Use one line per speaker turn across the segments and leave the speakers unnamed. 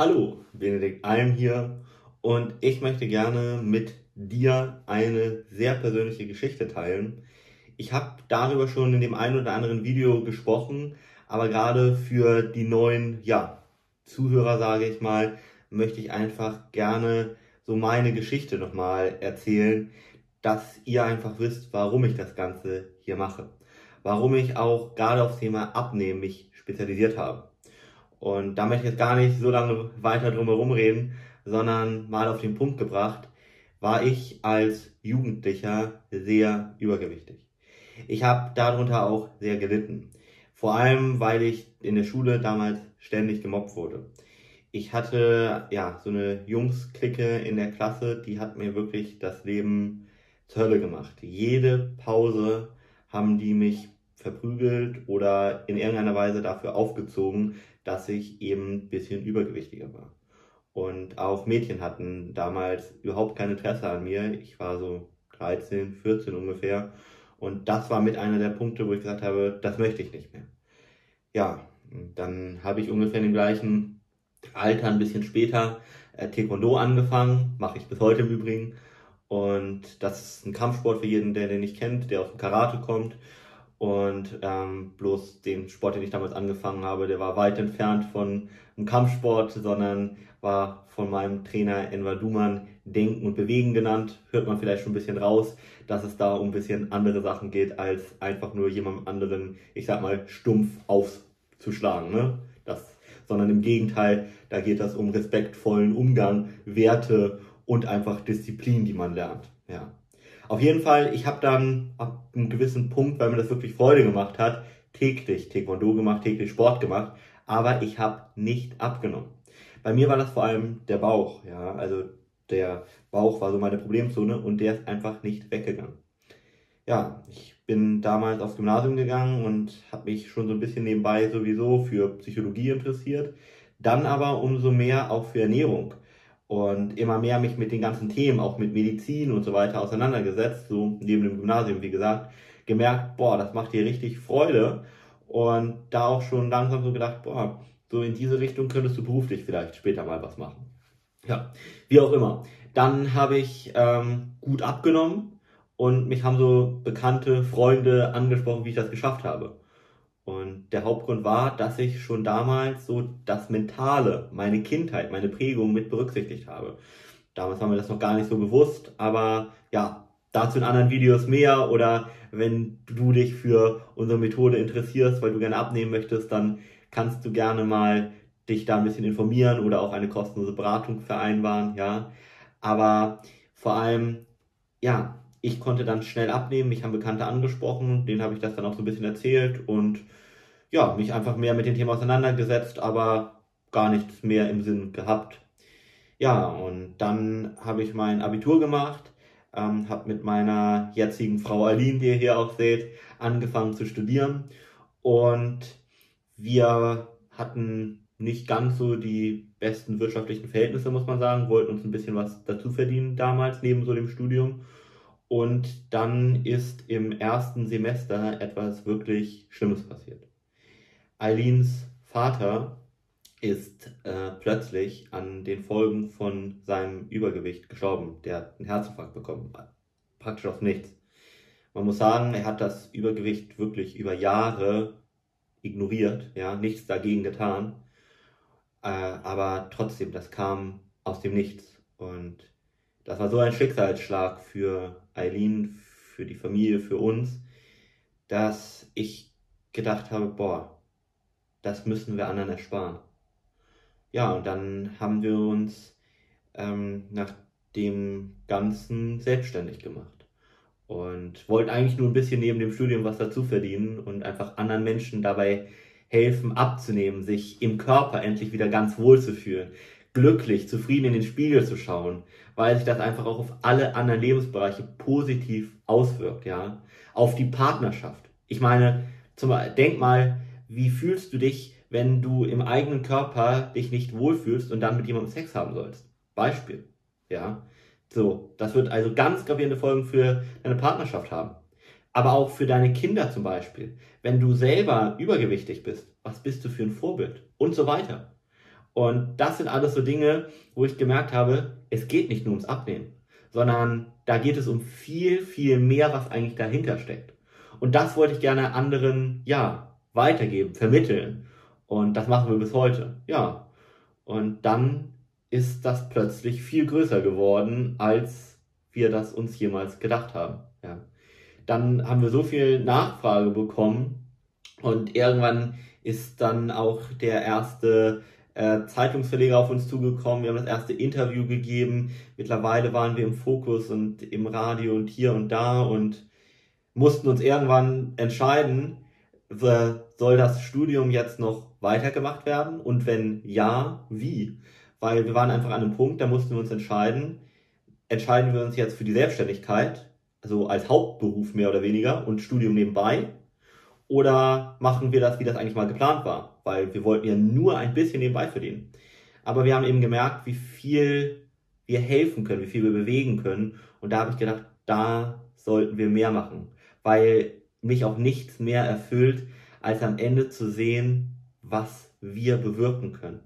Hallo, Benedikt Alm hier und ich möchte gerne mit dir eine sehr persönliche Geschichte teilen. Ich habe darüber schon in dem einen oder anderen Video gesprochen, aber gerade für die neuen ja, Zuhörer, sage ich mal, möchte ich einfach gerne so meine Geschichte nochmal erzählen, dass ihr einfach wisst, warum ich das Ganze hier mache. Warum ich auch gerade aufs Thema Abnehmen mich spezialisiert habe. Und da möchte ich jetzt gar nicht so lange weiter drum herum reden, sondern mal auf den Punkt gebracht, war ich als Jugendlicher sehr übergewichtig. Ich habe darunter auch sehr gelitten. Vor allem, weil ich in der Schule damals ständig gemobbt wurde. Ich hatte ja so eine Jungs-Clique in der Klasse, die hat mir wirklich das Leben zur Hölle gemacht. Jede Pause haben die mich verprügelt oder in irgendeiner Weise dafür aufgezogen, dass ich eben ein bisschen übergewichtiger war. Und auch Mädchen hatten damals überhaupt kein Interesse an mir. Ich war so 13, 14 ungefähr. Und das war mit einer der Punkte, wo ich gesagt habe, das möchte ich nicht mehr. Ja, dann habe ich ungefähr dem gleichen Alter, ein bisschen später, äh, Taekwondo angefangen. Mache ich bis heute im Übrigen. Und das ist ein Kampfsport für jeden, der den nicht kennt, der aus dem Karate kommt. Und ähm, bloß den Sport, den ich damals angefangen habe, der war weit entfernt von einem Kampfsport, sondern war von meinem Trainer Enver Duman Denken und Bewegen genannt. Hört man vielleicht schon ein bisschen raus, dass es da um ein bisschen andere Sachen geht, als einfach nur jemandem anderen, ich sag mal, stumpf aufzuschlagen. Ne? Das, sondern im Gegenteil, da geht es um respektvollen Umgang, Werte und einfach Disziplin, die man lernt. Ja. Auf jeden Fall, ich habe dann ab einem gewissen Punkt, weil mir das wirklich Freude gemacht hat, täglich Taekwondo gemacht, täglich Sport gemacht, aber ich habe nicht abgenommen. Bei mir war das vor allem der Bauch, ja, also der Bauch war so meine Problemzone und der ist einfach nicht weggegangen. Ja, ich bin damals aufs Gymnasium gegangen und habe mich schon so ein bisschen nebenbei sowieso für Psychologie interessiert, dann aber umso mehr auch für Ernährung und immer mehr mich mit den ganzen Themen, auch mit Medizin und so weiter auseinandergesetzt, so neben dem Gymnasium, wie gesagt, gemerkt, boah, das macht dir richtig Freude und da auch schon langsam so gedacht, boah, so in diese Richtung könntest du beruflich vielleicht später mal was machen. Ja, wie auch immer. Dann habe ich ähm, gut abgenommen und mich haben so bekannte Freunde angesprochen, wie ich das geschafft habe. Und der Hauptgrund war, dass ich schon damals so das Mentale, meine Kindheit, meine Prägung mit berücksichtigt habe. Damals war mir das noch gar nicht so bewusst, aber ja, dazu in anderen Videos mehr oder wenn du dich für unsere Methode interessierst, weil du gerne abnehmen möchtest, dann kannst du gerne mal dich da ein bisschen informieren oder auch eine kostenlose Beratung vereinbaren, ja. Aber vor allem, ja, ich konnte dann schnell abnehmen, mich haben Bekannte angesprochen, denen habe ich das dann auch so ein bisschen erzählt und ja, mich einfach mehr mit dem Thema auseinandergesetzt, aber gar nichts mehr im Sinn gehabt. Ja, und dann habe ich mein Abitur gemacht, ähm, habe mit meiner jetzigen Frau Aline, die ihr hier auch seht, angefangen zu studieren und wir hatten nicht ganz so die besten wirtschaftlichen Verhältnisse, muss man sagen, wollten uns ein bisschen was dazu verdienen damals, neben so dem Studium. Und dann ist im ersten Semester etwas wirklich Schlimmes passiert. Eileens Vater ist äh, plötzlich an den Folgen von seinem Übergewicht gestorben. Der hat einen Herzinfarkt bekommen. Praktisch aus nichts. Man muss sagen, er hat das Übergewicht wirklich über Jahre ignoriert, ja, nichts dagegen getan. Äh, aber trotzdem, das kam aus dem Nichts. Und das war so ein Schicksalsschlag für Eileen, für die Familie, für uns, dass ich gedacht habe, boah, das müssen wir anderen ersparen. Ja, und dann haben wir uns ähm, nach dem Ganzen selbstständig gemacht und wollten eigentlich nur ein bisschen neben dem Studium was dazu verdienen und einfach anderen Menschen dabei helfen abzunehmen, sich im Körper endlich wieder ganz wohl zu fühlen, glücklich, zufrieden in den Spiegel zu schauen, weil sich das einfach auch auf alle anderen Lebensbereiche positiv auswirkt, ja, auf die Partnerschaft. Ich meine, zum, denk mal, wie fühlst du dich, wenn du im eigenen Körper dich nicht wohlfühlst und dann mit jemandem Sex haben sollst? Beispiel. Ja. So, das wird also ganz gravierende Folgen für deine Partnerschaft haben. Aber auch für deine Kinder zum Beispiel. Wenn du selber übergewichtig bist, was bist du für ein Vorbild? Und so weiter. Und das sind alles so Dinge, wo ich gemerkt habe, es geht nicht nur ums Abnehmen, sondern da geht es um viel, viel mehr, was eigentlich dahinter steckt. Und das wollte ich gerne anderen, ja, weitergeben, vermitteln. Und das machen wir bis heute, ja. Und dann ist das plötzlich viel größer geworden, als wir das uns jemals gedacht haben, ja. Dann haben wir so viel Nachfrage bekommen und irgendwann ist dann auch der erste äh, Zeitungsverleger auf uns zugekommen, wir haben das erste Interview gegeben. Mittlerweile waren wir im Fokus und im Radio und hier und da und mussten uns irgendwann entscheiden, soll das Studium jetzt noch weitergemacht werden und wenn ja, wie? Weil wir waren einfach an einem Punkt, da mussten wir uns entscheiden, entscheiden wir uns jetzt für die Selbstständigkeit, also als Hauptberuf mehr oder weniger und Studium nebenbei oder machen wir das, wie das eigentlich mal geplant war? Weil wir wollten ja nur ein bisschen nebenbei verdienen. Aber wir haben eben gemerkt, wie viel wir helfen können, wie viel wir bewegen können. Und da habe ich gedacht, da sollten wir mehr machen. Weil mich auch nichts mehr erfüllt, als am Ende zu sehen, was wir bewirken können.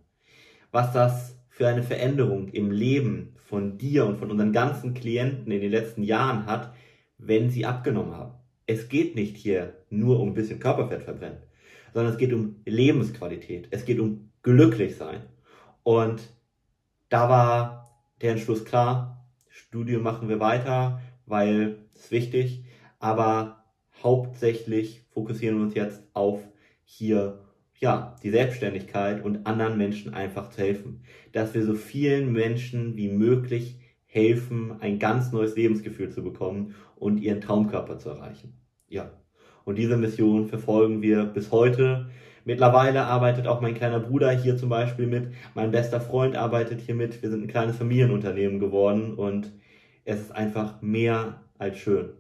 Was das für eine Veränderung im Leben von dir und von unseren ganzen Klienten in den letzten Jahren hat, wenn sie abgenommen haben es geht nicht hier nur um ein bisschen Körperfett verbrennen, sondern es geht um Lebensqualität. Es geht um glücklich sein. Und da war der Entschluss klar, Studium machen wir weiter, weil es wichtig, aber hauptsächlich fokussieren wir uns jetzt auf hier ja, die Selbstständigkeit und anderen Menschen einfach zu helfen. Dass wir so vielen Menschen wie möglich helfen, ein ganz neues Lebensgefühl zu bekommen und ihren Traumkörper zu erreichen. Ja. Und diese Mission verfolgen wir bis heute. Mittlerweile arbeitet auch mein kleiner Bruder hier zum Beispiel mit. Mein bester Freund arbeitet hier mit. Wir sind ein kleines Familienunternehmen geworden und es ist einfach mehr als schön.